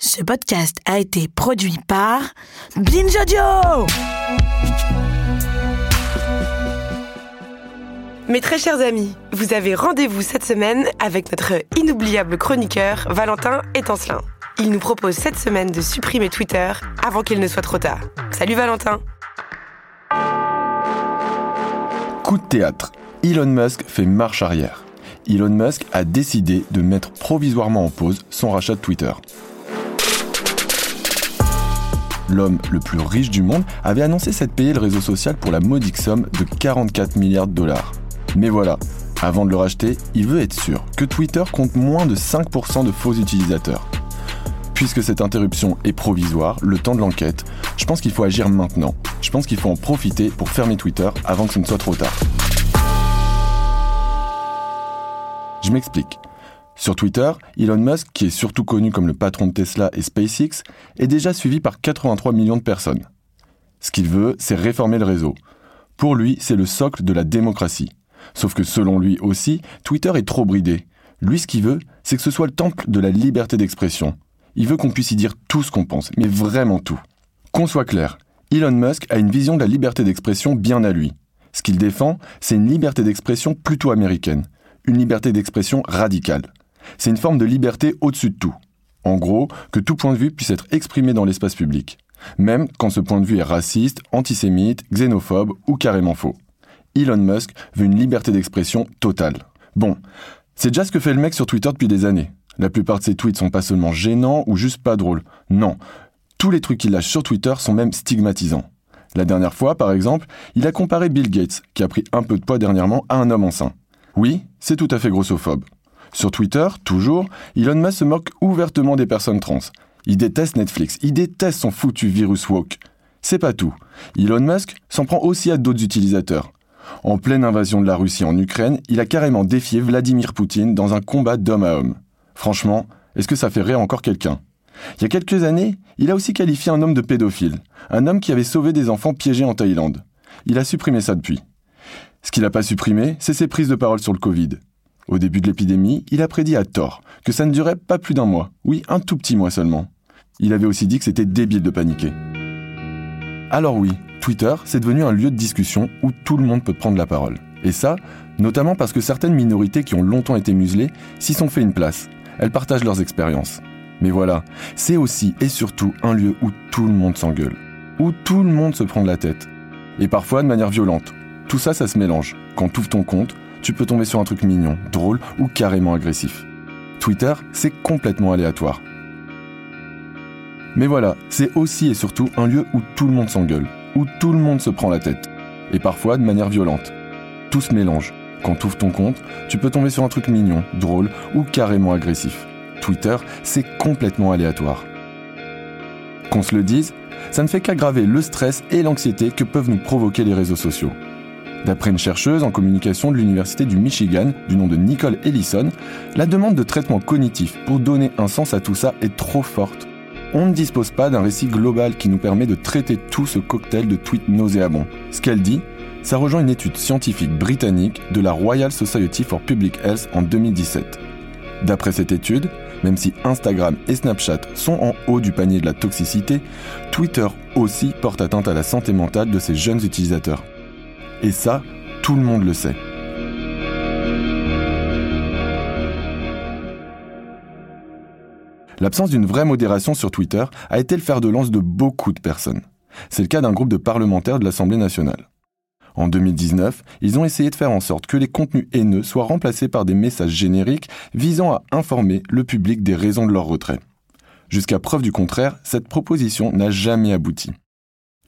Ce podcast a été produit par Binge Audio. Mes très chers amis, vous avez rendez-vous cette semaine avec notre inoubliable chroniqueur Valentin Étancelin. Il nous propose cette semaine de supprimer Twitter avant qu'il ne soit trop tard. Salut Valentin Coup de théâtre. Elon Musk fait marche arrière. Elon Musk a décidé de mettre provisoirement en pause son rachat de Twitter l'homme le plus riche du monde, avait annoncé s'être payé le réseau social pour la modique somme de 44 milliards de dollars. Mais voilà, avant de le racheter, il veut être sûr que Twitter compte moins de 5% de faux utilisateurs. Puisque cette interruption est provisoire, le temps de l'enquête, je pense qu'il faut agir maintenant. Je pense qu'il faut en profiter pour fermer Twitter avant que ce ne soit trop tard. Je m'explique. Sur Twitter, Elon Musk, qui est surtout connu comme le patron de Tesla et SpaceX, est déjà suivi par 83 millions de personnes. Ce qu'il veut, c'est réformer le réseau. Pour lui, c'est le socle de la démocratie. Sauf que selon lui aussi, Twitter est trop bridé. Lui, ce qu'il veut, c'est que ce soit le temple de la liberté d'expression. Il veut qu'on puisse y dire tout ce qu'on pense, mais vraiment tout. Qu'on soit clair, Elon Musk a une vision de la liberté d'expression bien à lui. Ce qu'il défend, c'est une liberté d'expression plutôt américaine, une liberté d'expression radicale c'est une forme de liberté au-dessus de tout. En gros, que tout point de vue puisse être exprimé dans l'espace public, même quand ce point de vue est raciste, antisémite, xénophobe ou carrément faux. Elon Musk veut une liberté d'expression totale. Bon, c'est déjà ce que fait le mec sur Twitter depuis des années. La plupart de ses tweets sont pas seulement gênants ou juste pas drôles. Non, tous les trucs qu'il lâche sur Twitter sont même stigmatisants. La dernière fois, par exemple, il a comparé Bill Gates, qui a pris un peu de poids dernièrement, à un homme enceint. Oui, c'est tout à fait grossophobe. Sur Twitter, toujours, Elon Musk se moque ouvertement des personnes trans. Il déteste Netflix, il déteste son foutu virus woke. C'est pas tout. Elon Musk s'en prend aussi à d'autres utilisateurs. En pleine invasion de la Russie en Ukraine, il a carrément défié Vladimir Poutine dans un combat d'homme à homme. Franchement, est-ce que ça fait rire encore quelqu'un? Il y a quelques années, il a aussi qualifié un homme de pédophile, un homme qui avait sauvé des enfants piégés en Thaïlande. Il a supprimé ça depuis. Ce qu'il n'a pas supprimé, c'est ses prises de parole sur le Covid. Au début de l'épidémie, il a prédit à tort que ça ne durait pas plus d'un mois, oui, un tout petit mois seulement. Il avait aussi dit que c'était débile de paniquer. Alors oui, Twitter, c'est devenu un lieu de discussion où tout le monde peut prendre la parole. Et ça, notamment parce que certaines minorités qui ont longtemps été muselées s'y sont fait une place. Elles partagent leurs expériences. Mais voilà, c'est aussi et surtout un lieu où tout le monde s'engueule, où tout le monde se prend de la tête. Et parfois de manière violente. Tout ça, ça se mélange. Quand tu ouvres ton compte, tu peux tomber sur un truc mignon, drôle ou carrément agressif. Twitter, c'est complètement aléatoire. Mais voilà, c'est aussi et surtout un lieu où tout le monde s'engueule, où tout le monde se prend la tête, et parfois de manière violente. Tout se mélange. Quand tu ouvres ton compte, tu peux tomber sur un truc mignon, drôle ou carrément agressif. Twitter, c'est complètement aléatoire. Qu'on se le dise, ça ne fait qu'aggraver le stress et l'anxiété que peuvent nous provoquer les réseaux sociaux. D'après une chercheuse en communication de l'Université du Michigan, du nom de Nicole Ellison, la demande de traitement cognitif pour donner un sens à tout ça est trop forte. On ne dispose pas d'un récit global qui nous permet de traiter tout ce cocktail de tweets nauséabonds. Ce qu'elle dit, ça rejoint une étude scientifique britannique de la Royal Society for Public Health en 2017. D'après cette étude, même si Instagram et Snapchat sont en haut du panier de la toxicité, Twitter aussi porte atteinte à la santé mentale de ses jeunes utilisateurs. Et ça, tout le monde le sait. L'absence d'une vraie modération sur Twitter a été le fer de lance de beaucoup de personnes. C'est le cas d'un groupe de parlementaires de l'Assemblée nationale. En 2019, ils ont essayé de faire en sorte que les contenus haineux soient remplacés par des messages génériques visant à informer le public des raisons de leur retrait. Jusqu'à preuve du contraire, cette proposition n'a jamais abouti.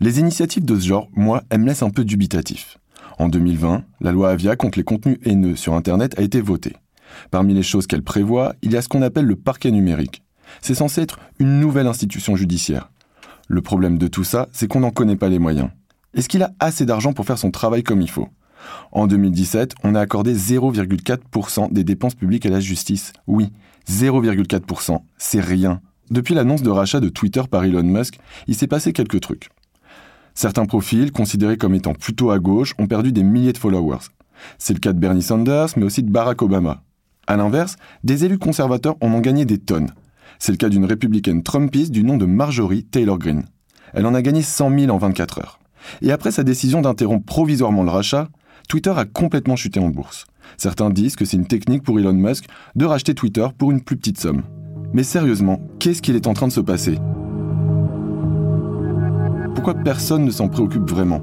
Les initiatives de ce genre, moi, elles me laissent un peu dubitatif. En 2020, la loi Avia contre les contenus haineux sur Internet a été votée. Parmi les choses qu'elle prévoit, il y a ce qu'on appelle le parquet numérique. C'est censé être une nouvelle institution judiciaire. Le problème de tout ça, c'est qu'on n'en connaît pas les moyens. Est-ce qu'il a assez d'argent pour faire son travail comme il faut? En 2017, on a accordé 0,4% des dépenses publiques à la justice. Oui, 0,4%, c'est rien. Depuis l'annonce de rachat de Twitter par Elon Musk, il s'est passé quelques trucs. Certains profils, considérés comme étant plutôt à gauche, ont perdu des milliers de followers. C'est le cas de Bernie Sanders, mais aussi de Barack Obama. A l'inverse, des élus conservateurs en ont gagné des tonnes. C'est le cas d'une républicaine Trumpiste du nom de Marjorie Taylor Greene. Elle en a gagné 100 000 en 24 heures. Et après sa décision d'interrompre provisoirement le rachat, Twitter a complètement chuté en bourse. Certains disent que c'est une technique pour Elon Musk de racheter Twitter pour une plus petite somme. Mais sérieusement, qu'est-ce qu'il est en train de se passer? Pourquoi personne ne s'en préoccupe vraiment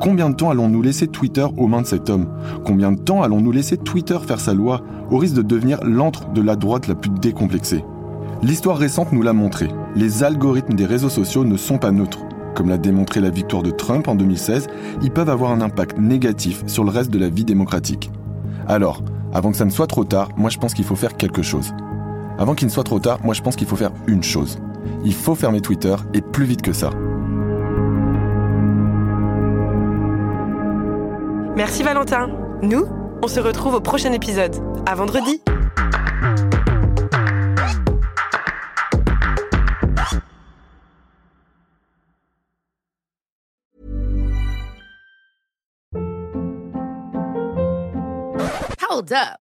Combien de temps allons-nous laisser Twitter aux mains de cet homme Combien de temps allons-nous laisser Twitter faire sa loi au risque de devenir l'antre de la droite la plus décomplexée L'histoire récente nous l'a montré. Les algorithmes des réseaux sociaux ne sont pas neutres. Comme l'a démontré la victoire de Trump en 2016, ils peuvent avoir un impact négatif sur le reste de la vie démocratique. Alors, avant que ça ne soit trop tard, moi je pense qu'il faut faire quelque chose. Avant qu'il ne soit trop tard, moi je pense qu'il faut faire une chose. Il faut fermer Twitter et plus vite que ça. Merci Valentin. Nous, on se retrouve au prochain épisode. À vendredi. Hold up.